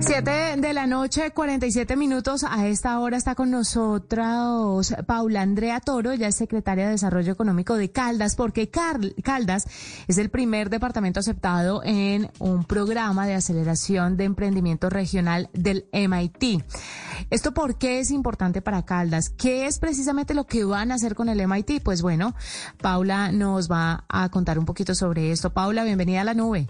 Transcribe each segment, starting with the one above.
Siete de la noche, 47 minutos. A esta hora está con nosotros Paula Andrea Toro, ella es secretaria de Desarrollo Económico de Caldas, porque Caldas es el primer departamento aceptado en un programa de aceleración de emprendimiento regional del MIT. ¿Esto por qué es importante para Caldas? ¿Qué es precisamente lo que van a hacer con el MIT? Pues bueno, Paula nos va a contar un poquito sobre esto. Paula, bienvenida a la nube.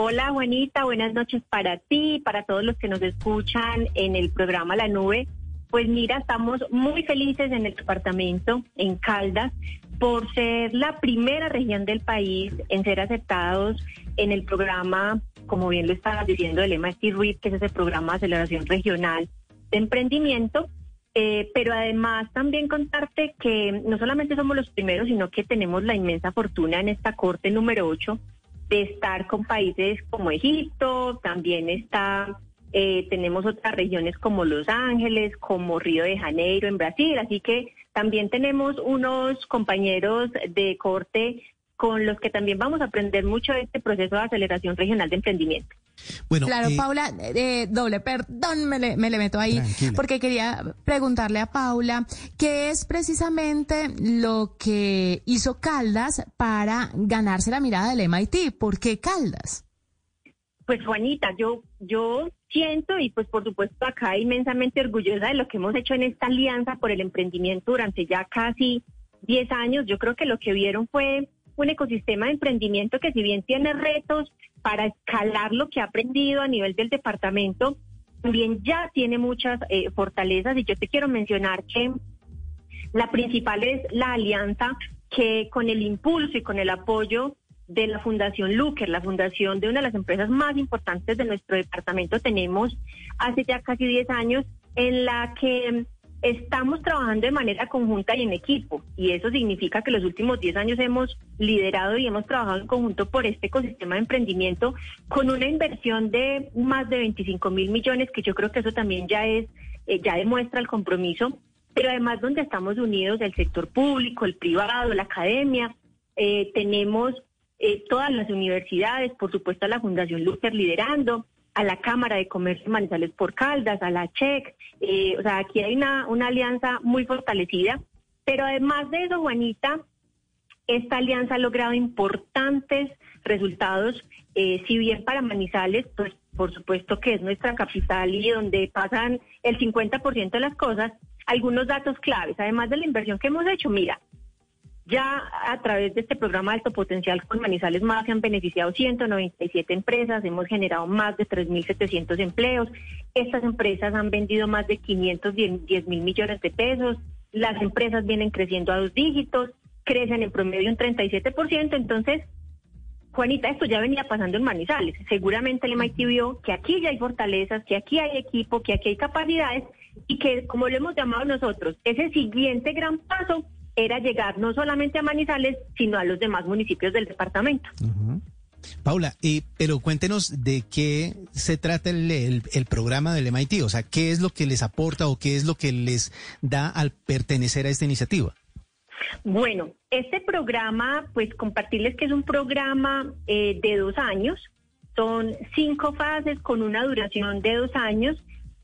Hola Juanita, buenas noches para ti, para todos los que nos escuchan en el programa La Nube. Pues mira, estamos muy felices en el departamento, en Caldas, por ser la primera región del país en ser aceptados en el programa, como bien lo estabas diciendo, MIT REIT, que es ese programa de aceleración regional de emprendimiento. Eh, pero además también contarte que no solamente somos los primeros, sino que tenemos la inmensa fortuna en esta corte número 8 de estar con países como Egipto, también está, eh, tenemos otras regiones como Los Ángeles, como Río de Janeiro en Brasil, así que también tenemos unos compañeros de corte con los que también vamos a aprender mucho de este proceso de aceleración regional de emprendimiento. Bueno, claro, eh, Paula, eh, doble, perdón, me le, me le meto ahí, porque quería preguntarle a Paula qué es precisamente lo que hizo Caldas para ganarse la mirada del MIT. ¿Por qué Caldas? Pues Juanita, yo, yo siento y pues por supuesto acá inmensamente orgullosa de lo que hemos hecho en esta alianza por el emprendimiento durante ya casi 10 años. Yo creo que lo que vieron fue un ecosistema de emprendimiento que si bien tiene retos para escalar lo que ha aprendido a nivel del departamento, también ya tiene muchas eh, fortalezas. Y yo te quiero mencionar que la principal es la alianza que con el impulso y con el apoyo de la Fundación Luker, la fundación de una de las empresas más importantes de nuestro departamento, tenemos hace ya casi 10 años, en la que Estamos trabajando de manera conjunta y en equipo, y eso significa que los últimos 10 años hemos liderado y hemos trabajado en conjunto por este ecosistema de emprendimiento con una inversión de más de 25 mil millones, que yo creo que eso también ya es, eh, ya demuestra el compromiso, pero además donde estamos unidos el sector público, el privado, la academia, eh, tenemos eh, todas las universidades, por supuesto la Fundación Luther liderando, a la Cámara de Comercio Manizales por Caldas, a la CHEC. Eh, o sea, aquí hay una, una alianza muy fortalecida. Pero además de eso, Juanita, esta alianza ha logrado importantes resultados, eh, si bien para Manizales, pues por supuesto que es nuestra capital y donde pasan el 50% de las cosas, algunos datos claves, además de la inversión que hemos hecho, mira, ya a través de este programa de alto potencial con Manizales Más se han beneficiado 197 empresas, hemos generado más de 3.700 empleos. Estas empresas han vendido más de 510 mil millones de pesos. Las empresas vienen creciendo a dos dígitos, crecen en promedio un 37%. Entonces, Juanita, esto ya venía pasando en Manizales. Seguramente el MIT vio que aquí ya hay fortalezas, que aquí hay equipo, que aquí hay capacidades y que, como lo hemos llamado nosotros, ese siguiente gran paso era llegar no solamente a Manizales, sino a los demás municipios del departamento. Paula, pero cuéntenos de qué se trata el, programa del MIT, o sea, qué es lo que les aporta o qué es lo que les da al pertenecer a esta iniciativa. Bueno, este programa, pues compartirles que es un programa eh, de dos años, son cinco fases con una duración de dos años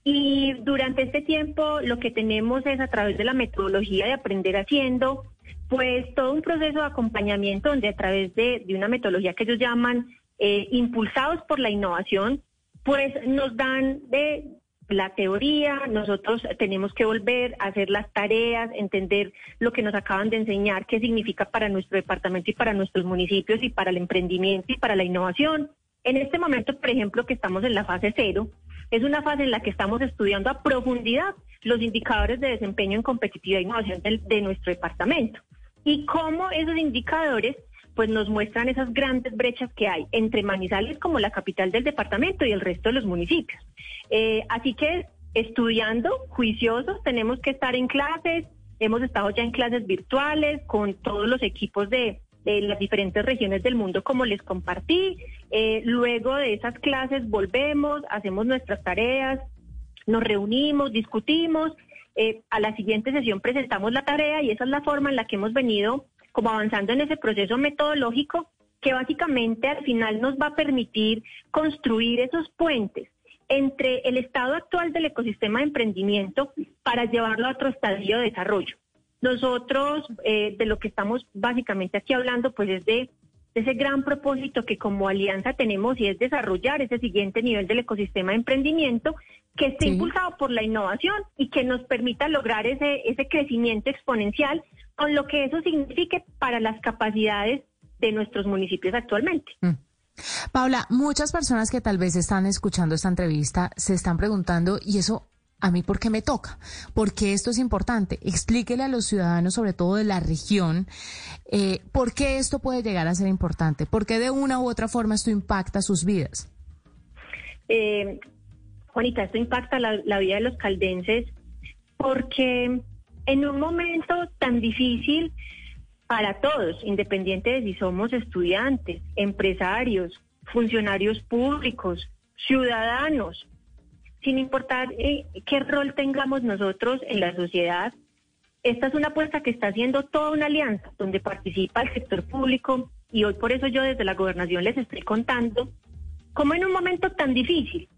y durante este tiempo lo que tenemos es a través de la metodología de aprender haciendo, pues todo un proceso de acompañamiento donde a través de, una metodología que ellos llaman eh, impulsados por la innovación, pues nos dan de la teoría, nosotros tenemos que volver a hacer las tareas, entender lo que nos acaban de enseñar, qué significa para nuestro departamento y para nuestros municipios y para el emprendimiento y para la innovación. En este momento, por ejemplo, que estamos en la fase cero, es una fase en la que estamos estudiando a profundidad los indicadores de desempeño en competitividad e innovación de, nuestro departamento y cómo esos indicadores pues nos muestran esas grandes brechas que hay entre Manizales como la capital del departamento y el resto de los municipios. Eh, así que estudiando, juiciosos, tenemos que estar en clases, hemos estado ya en clases virtuales con todos los equipos de, las diferentes regiones del mundo, como les compartí. Eh, luego de esas clases volvemos, hacemos nuestras tareas, nos reunimos, discutimos. Eh, a la siguiente sesión presentamos la tarea y esa es la forma en la que hemos venido como avanzando en ese proceso metodológico que básicamente al final nos va a permitir construir esos puentes entre el estado actual del ecosistema de emprendimiento para llevarlo a otro estadio de desarrollo. Nosotros, eh, de lo que estamos básicamente aquí hablando, pues es de, ese gran propósito que como alianza tenemos y es desarrollar ese siguiente nivel del ecosistema de emprendimiento que esté impulsado por la innovación y que nos permita lograr ese, ese crecimiento exponencial con lo que eso signifique para las capacidades de nuestros municipios actualmente. Mm. Paula, muchas personas que tal vez están escuchando esta entrevista se están preguntando, ¿y eso a mí por qué me toca? ¿Por qué esto es importante? Explíquele a los ciudadanos, sobre todo de la región, eh, por qué esto puede llegar a ser importante, por qué de una u otra forma esto impacta sus vidas. Eh, Juanita, esto impacta la vida de los caldenses porque en un momento tan difícil para todos, independiente de si somos estudiantes, empresarios, funcionarios públicos, ciudadanos, sin importar eh, qué rol tengamos nosotros en la sociedad, esta es una apuesta que está haciendo toda una alianza donde participa el sector público y hoy por eso yo desde la gobernación les estoy contando cómo en un momento tan difícil,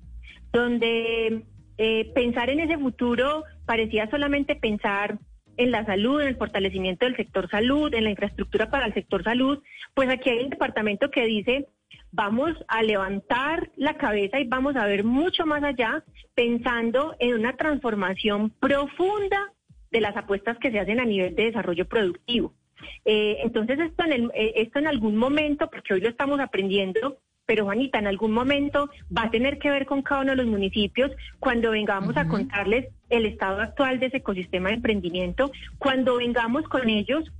donde eh, pensar en ese futuro parecía solamente pensar en la salud, en el fortalecimiento del sector salud, en la infraestructura para el sector salud, pues aquí hay un departamento que dice, vamos a levantar la cabeza y vamos a ver mucho más allá, pensando en una transformación profunda de las apuestas que se hacen a nivel de desarrollo productivo. Eh, entonces, esto en, eh, esto en algún momento, porque hoy lo estamos aprendiendo, pero Juanita, en algún momento va a tener que ver con cada uno de los municipios cuando vengamos a contarles el estado actual de ese ecosistema de emprendimiento, cuando vengamos con ellos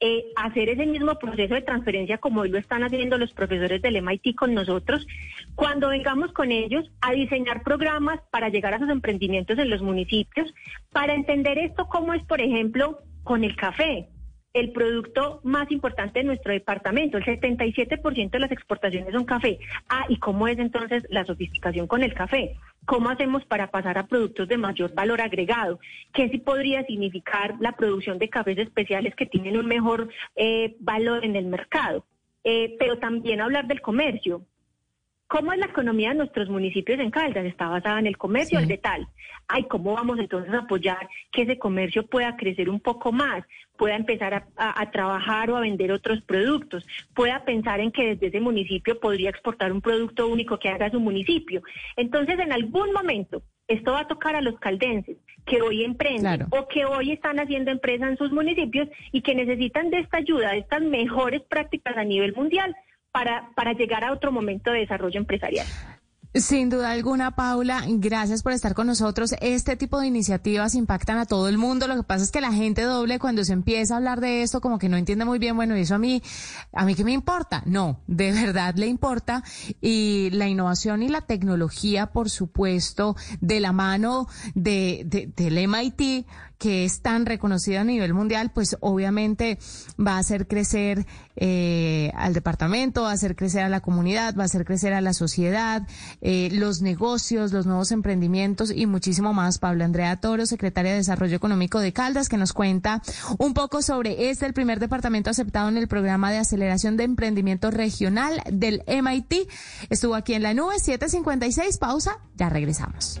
eh, hacer ese mismo proceso de transferencia como hoy lo están haciendo los profesores del MIT con nosotros, cuando vengamos con ellos a diseñar programas para llegar a sus emprendimientos en los municipios, para entender esto como es, por ejemplo, con el café el producto más importante de nuestro departamento. El 77% de las exportaciones son café. Ah, ¿y cómo es entonces la sofisticación con el café? ¿Cómo hacemos para pasar a productos de mayor valor agregado? ¿Qué sí podría significar la producción de cafés especiales que tienen un mejor eh, valor en el mercado? Eh, pero también hablar del comercio. ¿Cómo es la economía de nuestros municipios en Caldas? Está basada en el comercio, el de tal. Ay, ¿cómo vamos entonces a apoyar que ese comercio pueda crecer un poco más, pueda empezar a, trabajar o a vender otros productos, pueda pensar en que desde ese municipio podría exportar un producto único que haga su municipio? Entonces, en algún momento, esto va a tocar a los caldenses que hoy emprenden o que hoy están haciendo empresa en sus municipios y que necesitan de esta ayuda, de estas mejores prácticas a nivel mundial para, para llegar a otro momento de desarrollo empresarial. Sin duda alguna, Paula, gracias por estar con nosotros. Este tipo de iniciativas impactan a todo el mundo. Lo que pasa es que la gente doble cuando se empieza a hablar de esto como que no entiende muy bien, bueno, eso a mí, a mí qué me importa. No, de verdad le importa. Y la innovación y la tecnología, por supuesto, de la mano de, de del MIT, que es tan reconocida a nivel mundial, pues obviamente va a hacer crecer eh, al departamento, va a hacer crecer a la comunidad, va a hacer crecer a la sociedad, eh, los negocios, los nuevos emprendimientos y muchísimo más. Pablo Andrea Toro, secretaria de Desarrollo Económico de Caldas, que nos cuenta un poco sobre este, el primer departamento aceptado en el programa de aceleración de emprendimiento regional del MIT. Estuvo aquí en la nube 756. Pausa, ya regresamos.